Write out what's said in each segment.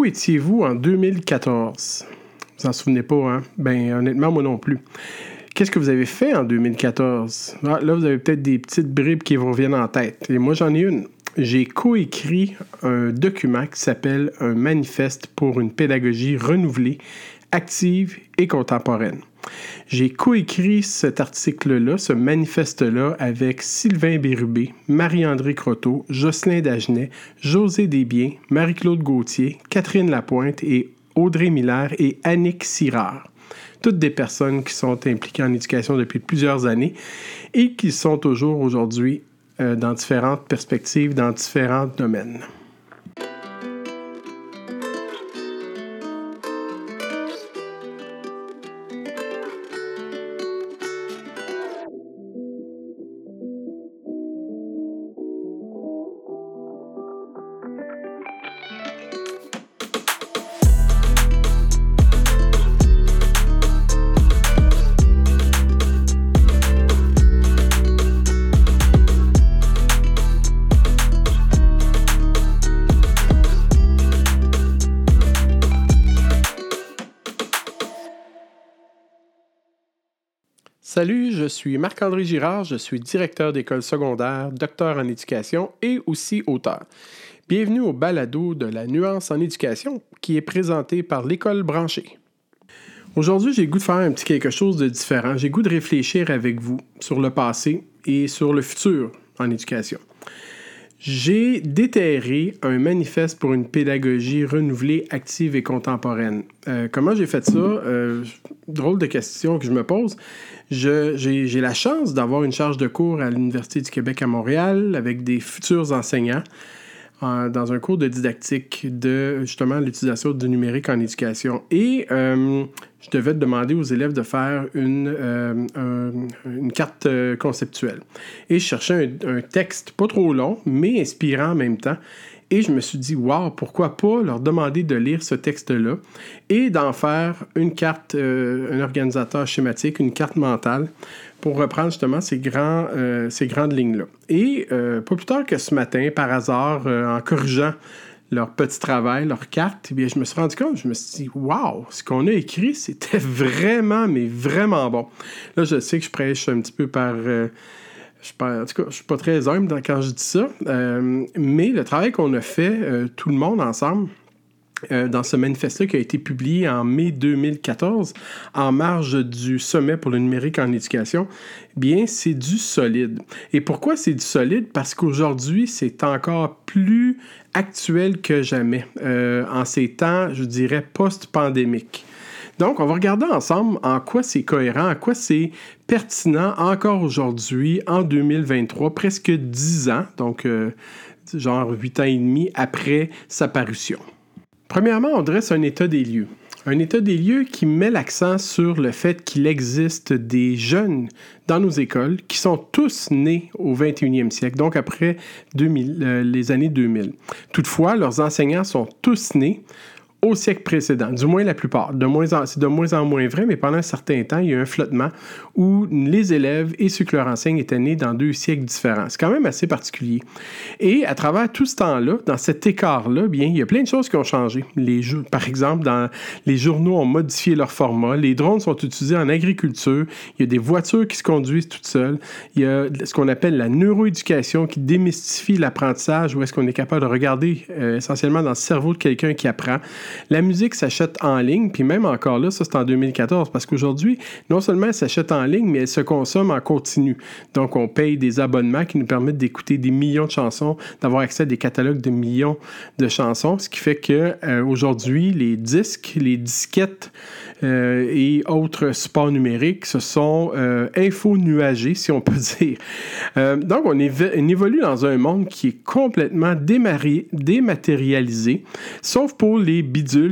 Où étiez-vous en 2014? Vous en souvenez pas, hein? Ben, honnêtement, moi non plus. Qu'est-ce que vous avez fait en 2014? Ah, là, vous avez peut-être des petites bribes qui vous reviennent en tête. Et moi, j'en ai une. J'ai coécrit un document qui s'appelle Un manifeste pour une pédagogie renouvelée, active et contemporaine. J'ai coécrit cet article-là, ce manifeste-là, avec Sylvain Bérubé, Marie-André Croteau, Jocelyn Dagenet, José Desbiens, Marie-Claude Gauthier, Catherine Lapointe et Audrey Miller et Annick Sirard. Toutes des personnes qui sont impliquées en éducation depuis plusieurs années et qui sont toujours aujourd'hui euh, dans différentes perspectives, dans différents domaines. Salut, je suis Marc-André Girard, je suis directeur d'école secondaire, docteur en éducation et aussi auteur. Bienvenue au balado de la nuance en éducation qui est présenté par l'école branchée. Aujourd'hui, j'ai goût de faire un petit quelque chose de différent. J'ai goût de réfléchir avec vous sur le passé et sur le futur en éducation. J'ai déterré un manifeste pour une pédagogie renouvelée, active et contemporaine. Euh, comment j'ai fait ça? Euh, drôle de question que je me pose. J'ai la chance d'avoir une charge de cours à l'Université du Québec à Montréal avec des futurs enseignants dans un cours de didactique de justement l'utilisation du numérique en éducation. Et euh, je devais demander aux élèves de faire une, euh, une carte euh, conceptuelle. Et je cherchais un, un, texte pas trop long, mais inspirant en même temps. Et je me suis dit, wow, pourquoi pas leur demander de lire ce texte-là et d'en faire une carte, un organisateur schématique, une carte mentale pour reprendre justement ces, euh, grandes lignes-là. Et euh, pas plus tard que ce matin, par hasard, euh, en corrigeant leur petit travail, leur carte, eh bien, je me suis rendu compte, je me suis dit, waouh, ce qu'on a écrit, c'était vraiment, mais vraiment bon. Là, je sais que je prêche un petit peu par. Je je suis pas très humble quand je dis ça, mais le travail qu'on a fait, tout le monde ensemble, euh, dans ce manifeste-là qui a été publié en mai 2014 en marge du sommet pour le numérique en éducation, bien, c'est du solide. Et pourquoi c'est du solide? Parce qu'aujourd'hui, c'est encore plus actuel que jamais euh, en ces temps, je dirais, post-pandémiques. Donc, on va regarder ensemble en quoi c'est cohérent, en quoi c'est pertinent encore aujourd'hui, en 2023, presque 10 ans, donc euh, genre 8 ans et demi après sa parution. Premièrement, on dresse un état des lieux. Un état des lieux qui met l'accent sur le fait qu'il existe des jeunes dans nos écoles qui sont tous nés au 21e siècle, donc après euh, les années 2000. Toutefois, leurs enseignants sont tous nés au siècle précédent, du moins la plupart. C'est de moins en moins vrai, mais pendant un certain temps, il y a eu un flottement où les élèves et ceux qui leur enseignent étaient nés dans deux siècles différents. C'est quand même assez particulier. Et à travers tout ce temps-là, dans cet écart-là, bien, il y a plein de choses qui ont changé. Par exemple, les journaux ont modifié leur format, les drones sont utilisés en agriculture, il y a des voitures qui se conduisent toutes seules, il y a ce qu'on appelle la neuroéducation qui démystifie l'apprentissage, où est-ce qu'on est capable de regarder euh, essentiellement dans le cerveau de quelqu'un qui apprend. La musique s'achète en ligne, puis même encore là, ça c'est en 2014, parce qu'aujourd'hui, non seulement elle s'achète en ligne, mais elle se consomme en continu. Donc, on paye des abonnements qui nous permettent d'écouter des millions de chansons, d'avoir accès à des catalogues de millions de chansons, ce qui fait que euh, aujourd'hui, les disques, les disquettes euh, et autres supports numériques, ce sont euh, info-nuagés, si on peut dire. donc, on, évolue dans un monde qui est complètement dématérialisé, sauf pour les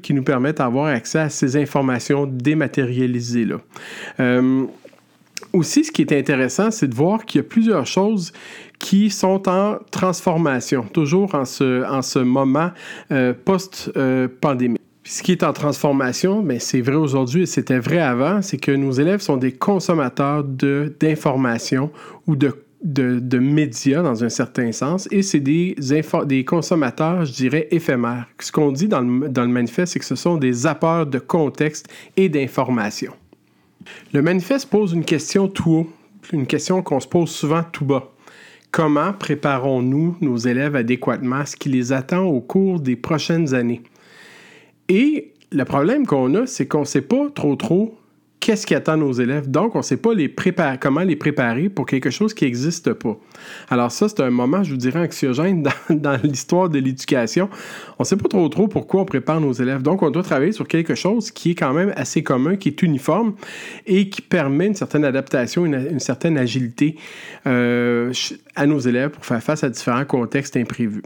qui nous permettent d'avoir accès à ces informations dématérialisées-là. Euh, aussi, ce qui est intéressant, c'est de voir qu'il y a plusieurs choses qui sont en transformation, toujours en ce, en ce moment euh, post-pandémie. ce qui est en transformation, mais c'est vrai aujourd'hui et c'était vrai avant, c'est que nos élèves sont des consommateurs d'informations ou de de, médias dans un certain sens et c'est des, des consommateurs, je dirais, éphémères. Ce qu'on dit dans le, dans le manifeste, c'est que ce sont des apports de contexte et d'information. Le manifeste pose une question tout haut, une question qu'on se pose souvent tout bas. Comment préparons-nous nos élèves adéquatement à ce qui les attend au cours des prochaines années? Et le problème qu'on a, c'est qu'on ne sait pas trop trop qu'est-ce qui attend nos élèves? Donc, on ne sait pas les préparer, comment les préparer pour quelque chose qui n'existe pas. Alors ça, c'est un moment, je vous dirais, anxiogène dans, l'histoire de l'éducation. On ne sait pas trop trop pourquoi on prépare nos élèves. Donc, on doit travailler sur quelque chose qui est quand même assez commun, qui est uniforme et qui permet une certaine adaptation, une, certaine agilité euh, à nos élèves pour faire face à différents contextes imprévus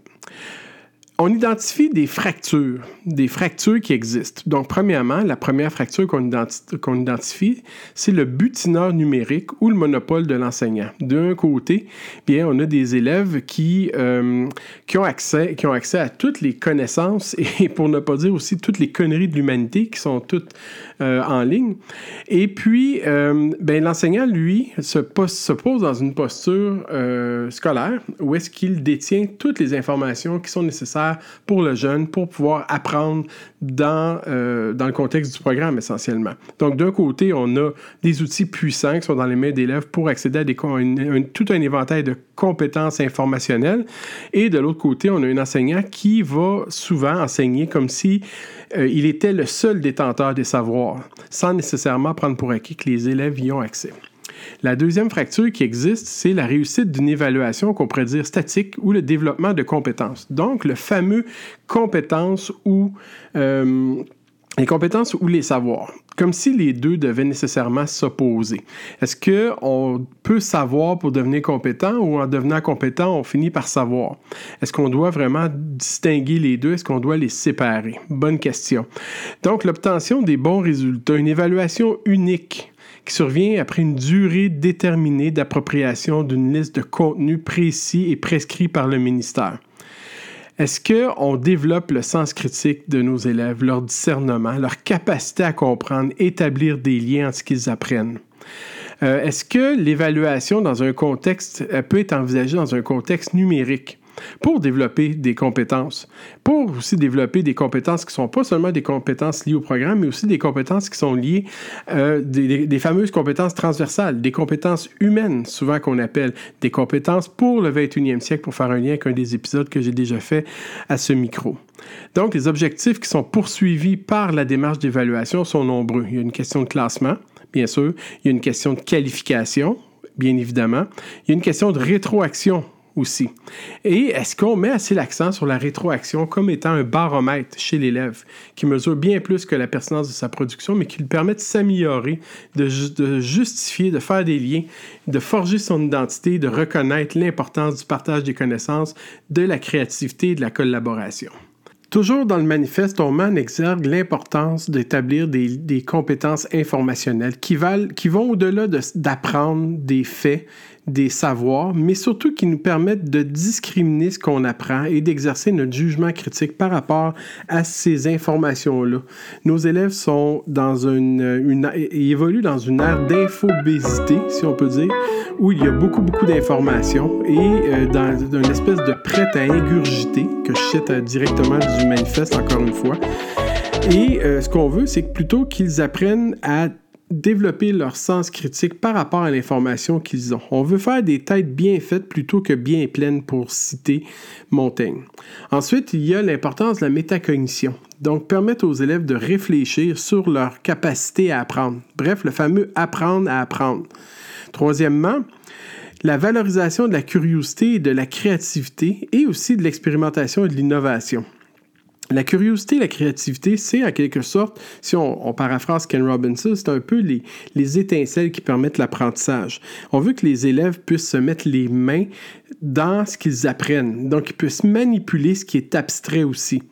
on identifie des fractures, des fractures qui existent. Donc, premièrement, la première fracture qu'on identifie, c'est le butineur numérique ou le monopole de l'enseignant. D'un côté, bien, on a des élèves qui, euh, ont accès, qui ont accès à toutes les connaissances et, pour ne pas dire aussi, toutes les conneries de l'humanité qui sont toutes euh, en ligne. Et puis, euh, ben, l'enseignant, lui, se, pose dans une posture scolaire où est-ce qu'il détient toutes les informations qui sont nécessaires pour le jeune pour pouvoir apprendre dans, euh, dans le contexte du programme essentiellement. Donc d'un côté, on a des outils puissants qui sont dans les mains d'élèves pour accéder à tout un éventail de compétences informationnelles et de l'autre côté, on a un enseignant qui va souvent enseigner comme si euh, il était le seul détenteur des savoirs, sans nécessairement prendre pour acquis que les élèves y ont accès. La deuxième fracture qui existe, c'est la réussite d'une évaluation qu'on pourrait dire statique ou le développement de compétences. Donc, le fameux compétences ou euh, les compétences ou les savoirs, comme si les deux devaient nécessairement s'opposer. Est-ce qu'on peut savoir pour devenir compétent ou en devenant compétent, on finit par savoir? Est-ce qu'on doit vraiment distinguer les deux? Est-ce qu'on doit les séparer? Bonne question. Donc, l'obtention des bons résultats, une évaluation unique qui survient après une durée déterminée d'appropriation d'une liste de contenus précis et prescrits par le ministère. Est-ce qu'on développe le sens critique de nos élèves, leur discernement, leur capacité à comprendre, établir des liens entre ce qu'ils apprennent? Euh, est-ce que l'évaluation dans un contexte peut être envisagée dans un contexte numérique? Pour développer des compétences, pour aussi développer des compétences qui ne sont pas seulement des compétences liées au programme, mais aussi des compétences qui sont liées, euh, des, des, fameuses compétences transversales, des compétences humaines, souvent qu'on appelle des compétences pour le 21e siècle, pour faire un lien avec un des épisodes que j'ai déjà fait à ce micro. Donc, les objectifs qui sont poursuivis par la démarche d'évaluation sont nombreux. Il y a une question de classement, bien sûr, il y a une question de qualification, bien évidemment, il y a une question de rétroaction aussi. Et est-ce qu'on met assez l'accent sur la rétroaction comme étant un baromètre chez l'élève qui mesure bien plus que la pertinence de sa production, mais qui lui permet de s'améliorer, de, justifier, de faire des liens, de forger son identité, de reconnaître l'importance du partage des connaissances, de la créativité et de la collaboration? Toujours dans le manifeste, on met en exergue l'importance d'établir des, des, compétences informationnelles qui, valent, qui vont au-delà d'apprendre des faits, des savoirs, mais surtout qui nous permettent de discriminer ce qu'on apprend et d'exercer notre jugement critique par rapport à ces informations-là. Nos élèves sont dans une, une évoluent dans une ère d'infobésité, si on peut dire, où il y a beaucoup, beaucoup d'informations et euh, dans, une espèce de prête à ingurgiter, que je cite euh, directement du manifeste encore une fois. Et euh, ce qu'on veut, c'est que plutôt qu'ils apprennent à développer leur sens critique par rapport à l'information qu'ils ont. On veut faire des têtes bien faites plutôt que bien pleines pour citer Montaigne. Ensuite, il y a l'importance de la métacognition, donc permettre aux élèves de réfléchir sur leur capacité à apprendre. Bref, le fameux apprendre à apprendre. Troisièmement, la valorisation de la curiosité et de la créativité et aussi de l'expérimentation et de l'innovation. La curiosité, la créativité, c'est en quelque sorte, si on, paraphrase Ken Robinson, c'est un peu les, les étincelles qui permettent l'apprentissage. On veut que les élèves puissent se mettre les mains dans ce qu'ils apprennent. Donc, ils puissent manipuler ce qui est abstrait aussi.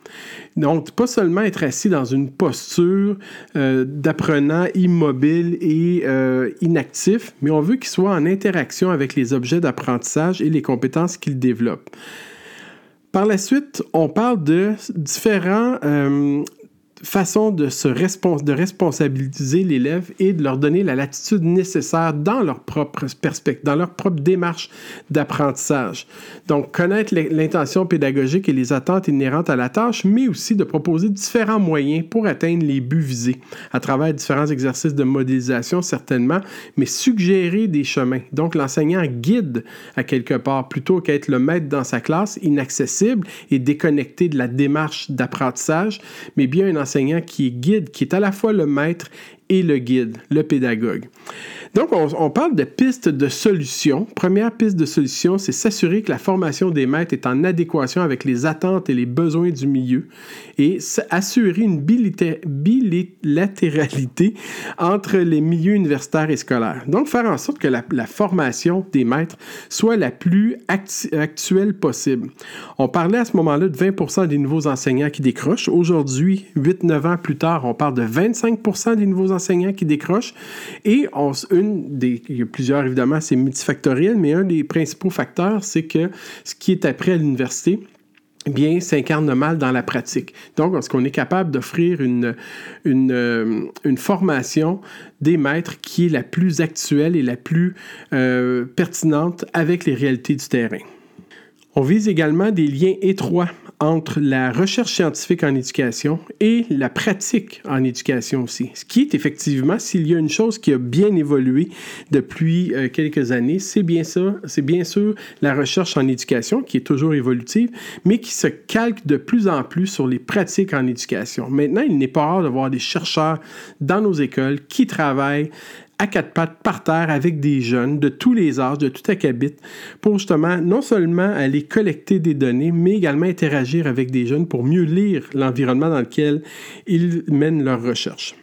Donc, pas seulement être assis dans une posture euh, d'apprenant immobile et euh, inactif, mais on veut qu'ils soient en interaction avec les objets d'apprentissage et les compétences qu'ils développent. Par la suite, on parle de différents, euh, façon de, se de responsabiliser l'élève et de leur donner la latitude nécessaire dans leur propre perspective, dans leur propre démarche d'apprentissage. Donc, connaître l'intention pédagogique et les attentes inhérentes à la tâche, mais aussi de proposer différents moyens pour atteindre les buts visés à travers différents exercices de modélisation, certainement, mais suggérer des chemins. Donc, l'enseignant guide à quelque part plutôt qu'être le maître dans sa classe, inaccessible et déconnecté de la démarche d'apprentissage, mais bien un enseignant qui guide, qui est à la fois le maître et le guide, le pédagogue. Donc, on, parle de pistes de solutions. Première piste de solution, c'est s'assurer que la formation des maîtres est en adéquation avec les attentes et les besoins du milieu et assurer une bilatéralité entre les milieux universitaires et scolaires. Donc, faire en sorte que la, formation des maîtres soit la plus actuelle possible. On parlait à ce moment-là de 20% des nouveaux enseignants qui décrochent. Aujourd'hui, 8-9 ans plus tard, on parle de 25% des nouveaux enseignants qui décrochent et une des, il y a plusieurs évidemment, c'est multifactoriel, mais un des principaux facteurs, c'est que ce qui est appris à l'université, bien, s'incarne mal dans la pratique. Donc, est-ce qu'on est capable d'offrir une, une, euh, formation des maîtres qui est la plus actuelle et la plus euh, pertinente avec les réalités du terrain? On vise également des liens étroits entre la recherche scientifique en éducation et la pratique en éducation aussi. Ce qui est effectivement, s'il y a une chose qui a bien évolué depuis euh, quelques années, c'est bien ça, c'est bien sûr la recherche en éducation qui est toujours évolutive, mais qui se calque de plus en plus sur les pratiques en éducation. Maintenant, il n'est pas rare de voir des chercheurs dans nos écoles qui travaillent à quatre pattes par terre avec des jeunes de tous les âges, de tout acabit, pour justement non seulement aller collecter des données, mais également interagir avec des jeunes pour mieux lire l'environnement dans lequel ils mènent leurs recherches.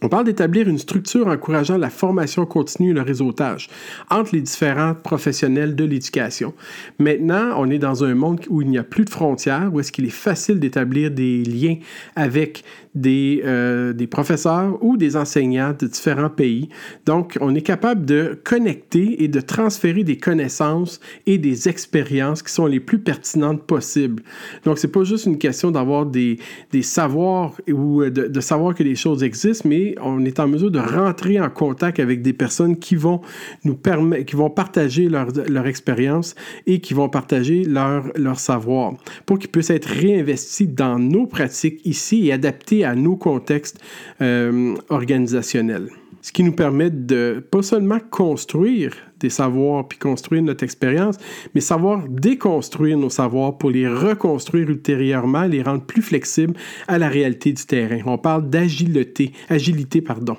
On parle d'établir une structure encourageant la formation continue et le réseautage entre les différents professionnels de l'éducation. Maintenant, on est dans un monde où il n'y a plus de frontières, où est-ce qu'il est facile d'établir des liens avec des, euh, des, professeurs ou des enseignants de différents pays. Donc, on est capable de connecter et de transférer des connaissances et des expériences qui sont les plus pertinentes possibles. Donc, c'est pas juste une question d'avoir des, savoirs ou de, de, savoir que les choses existent, mais on est en mesure de rentrer en contact avec des personnes qui vont nous permettre, qui vont partager leur, expérience et qui vont partager leur, savoir pour qu'ils puissent être réinvestis dans nos pratiques ici et adaptés nos contextes euh, organisationnels. Ce qui nous permet de pas seulement construire des savoirs puis construire notre expérience, mais savoir déconstruire nos savoirs pour les reconstruire ultérieurement, les rendre plus flexibles à la réalité du terrain. On parle d'agilité, agilité, pardon.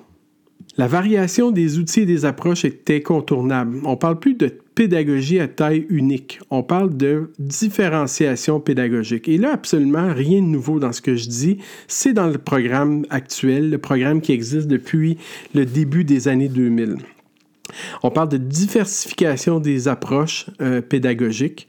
La variation des outils et des approches est incontournable. On ne parle plus de pédagogie à taille unique. On parle de différenciation pédagogique. Et là, absolument rien de nouveau dans ce que je dis. C'est dans le programme actuel, le programme qui existe depuis le début des années 2000. On parle de diversification des approches euh, pédagogiques.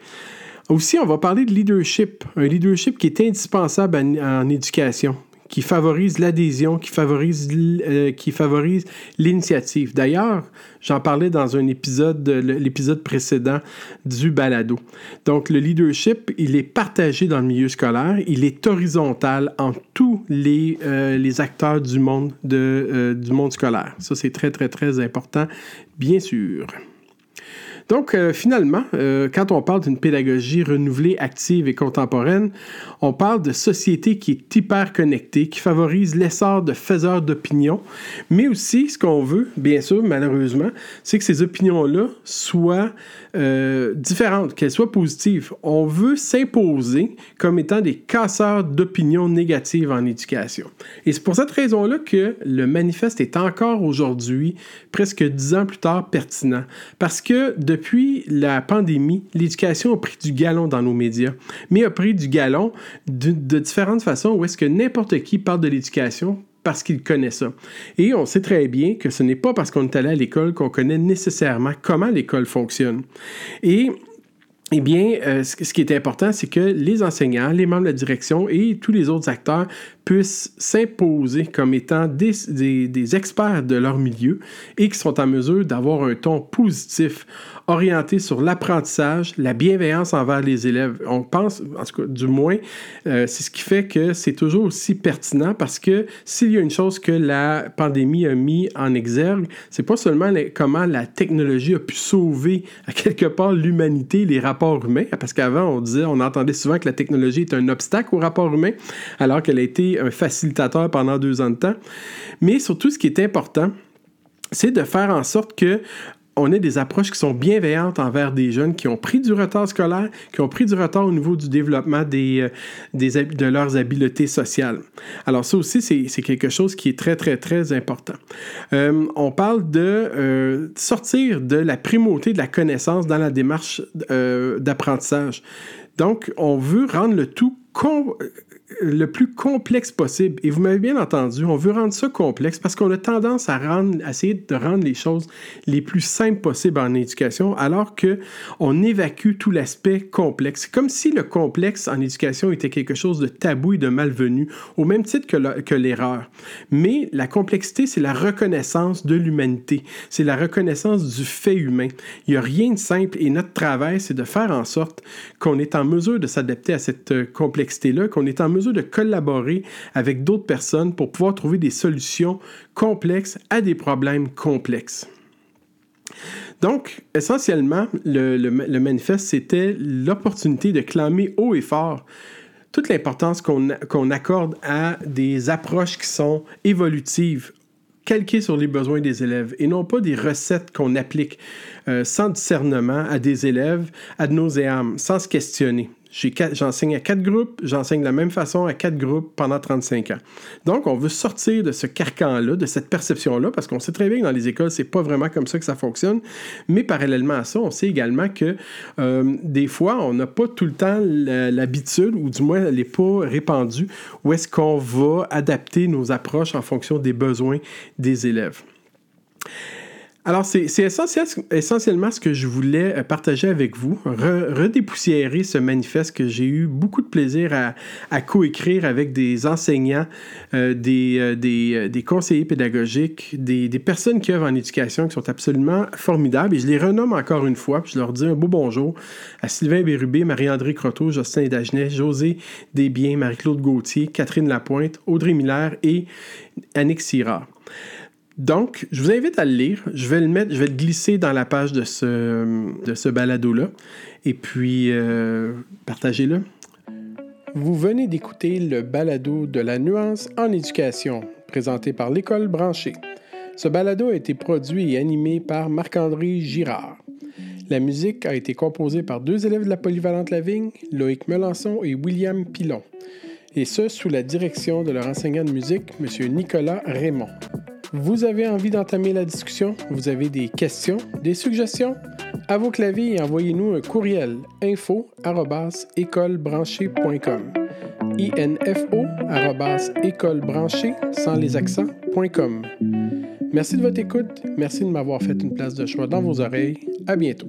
Aussi, on va parler de leadership, un leadership qui est indispensable en éducation qui favorise l'adhésion, qui favorise, euh, qui favorise l'initiative. D'ailleurs, j'en parlais dans un épisode, l'épisode précédent du balado. Donc, le leadership, il est partagé dans le milieu scolaire, il est horizontal en tous les, euh, les acteurs du monde, de, euh, du monde scolaire. Ça, c'est très, très, très important, bien sûr. Donc, euh, finalement, euh, quand on parle d'une pédagogie renouvelée, active et contemporaine, on parle de société qui est hyper connectée, qui favorise l'essor de faiseurs d'opinion, mais aussi ce qu'on veut, bien sûr, malheureusement, c'est que ces opinions-là soient euh, différentes, qu'elles soient positives. On veut s'imposer comme étant des casseurs d'opinions négatives en éducation. Et c'est pour cette raison-là que le manifeste est encore aujourd'hui, presque dix ans plus tard, pertinent. Parce que depuis depuis la pandémie, l'éducation a pris du galon dans nos médias, mais a pris du galon de, différentes façons où est-ce que n'importe qui parle de l'éducation parce qu'il connaît ça. Et on sait très bien que ce n'est pas parce qu'on est allé à l'école qu'on connaît nécessairement comment l'école fonctionne. Et eh bien, euh, ce qui est important, c'est que les enseignants, les membres de la direction et tous les autres acteurs puissent s'imposer comme étant des, des, experts de leur milieu et qui sont en mesure d'avoir un ton positif orienté sur l'apprentissage, la bienveillance envers les élèves. On pense, en tout cas, du moins, euh, c'est ce qui fait que c'est toujours aussi pertinent parce que s'il y a une chose que la pandémie a mis en exergue, c'est pas seulement comment la technologie a pu sauver à quelque part l'humanité, les rapports humains, parce qu'avant on disait, on entendait souvent que la technologie est un obstacle aux rapports humains, alors qu'elle a été un facilitateur pendant deux ans de temps. Mais surtout, ce qui est important, c'est de faire en sorte que on ait des approches qui sont bienveillantes envers des jeunes qui ont pris du retard scolaire, qui ont pris du retard au niveau du développement euh, de leurs habiletés sociales. Alors ça aussi, c'est quelque chose qui est très, très, très important. Euh, on parle de euh, sortir de la primauté de la connaissance dans la démarche d'apprentissage. Donc, on veut rendre le tout le plus complexe possible. Et vous m'avez bien entendu, on veut rendre ça complexe parce qu'on a tendance à, rendre, essayer de rendre les choses les plus simples possibles en éducation, alors qu'on évacue tout l'aspect complexe. Comme si le complexe en éducation était quelque chose de tabou et de malvenu, au même titre que l'erreur. Mais la complexité, c'est la reconnaissance de l'humanité, c'est la reconnaissance du fait humain. Il n'y a rien de simple et notre travail, c'est de faire en sorte qu'on est en mesure de s'adapter à cette euh, complexité-là, qu'on est en mesure de collaborer avec d'autres personnes pour pouvoir trouver des solutions complexes à des problèmes complexes. Donc, essentiellement, le, manifeste, c'était l'opportunité de clamer haut et fort toute l'importance qu'on accorde à des approches qui sont évolutives, calquées sur les besoins des élèves et non pas des recettes qu'on applique euh, sans discernement à des élèves ad nauseam, sans se questionner. J'enseigne à quatre groupes, j'enseigne de la même façon à quatre groupes pendant 35 ans. Donc, on veut sortir de ce carcan-là, de cette perception-là, parce qu'on sait très bien que dans les écoles, c'est pas vraiment comme ça que ça fonctionne. Mais parallèlement à ça, on sait également que euh, des fois, on n'a pas tout le temps l'habitude, ou du moins, elle n'est pas répandue, où est-ce qu'on va adapter nos approches en fonction des besoins des élèves. Alors, c'est essentiellement ce que je voulais euh, partager avec vous, redépoussiérer ce manifeste que j'ai eu beaucoup de plaisir à, coécrire avec des enseignants, euh, euh, des, conseillers pédagogiques, des, personnes qui œuvrent en éducation qui sont absolument formidables. Et je les renomme encore une fois, puis je leur dis un beau bonjour à Sylvain Bérubé, Marie-André Croteau, Justin Dagenet, José Desbiens, Marie-Claude Gauthier, Catherine Lapointe, Audrey Miller et Annick Syrard. Donc, je vous invite à le lire. Je vais le glisser dans la page de ce, de ce balado-là. Et puis, euh, partagez-le. Vous venez d'écouter le balado de la nuance en éducation, présenté par l'École branchée. Ce balado a été produit et animé par Marc-André Girard. La musique a été composée par deux élèves de la Polyvalente Lavigne, Loïc Melançon et William Pilon, et ce sous la direction de leur enseignant de musique, M. Nicolas Raymond. Vous avez envie d'entamer la discussion? Vous avez des questions, des suggestions? À vos claviers et envoyez-nous un courriel info écolebranchée.com info écolebranchée sans les accents.com Merci de votre écoute. Merci de m'avoir fait une place de choix dans vos oreilles. À bientôt.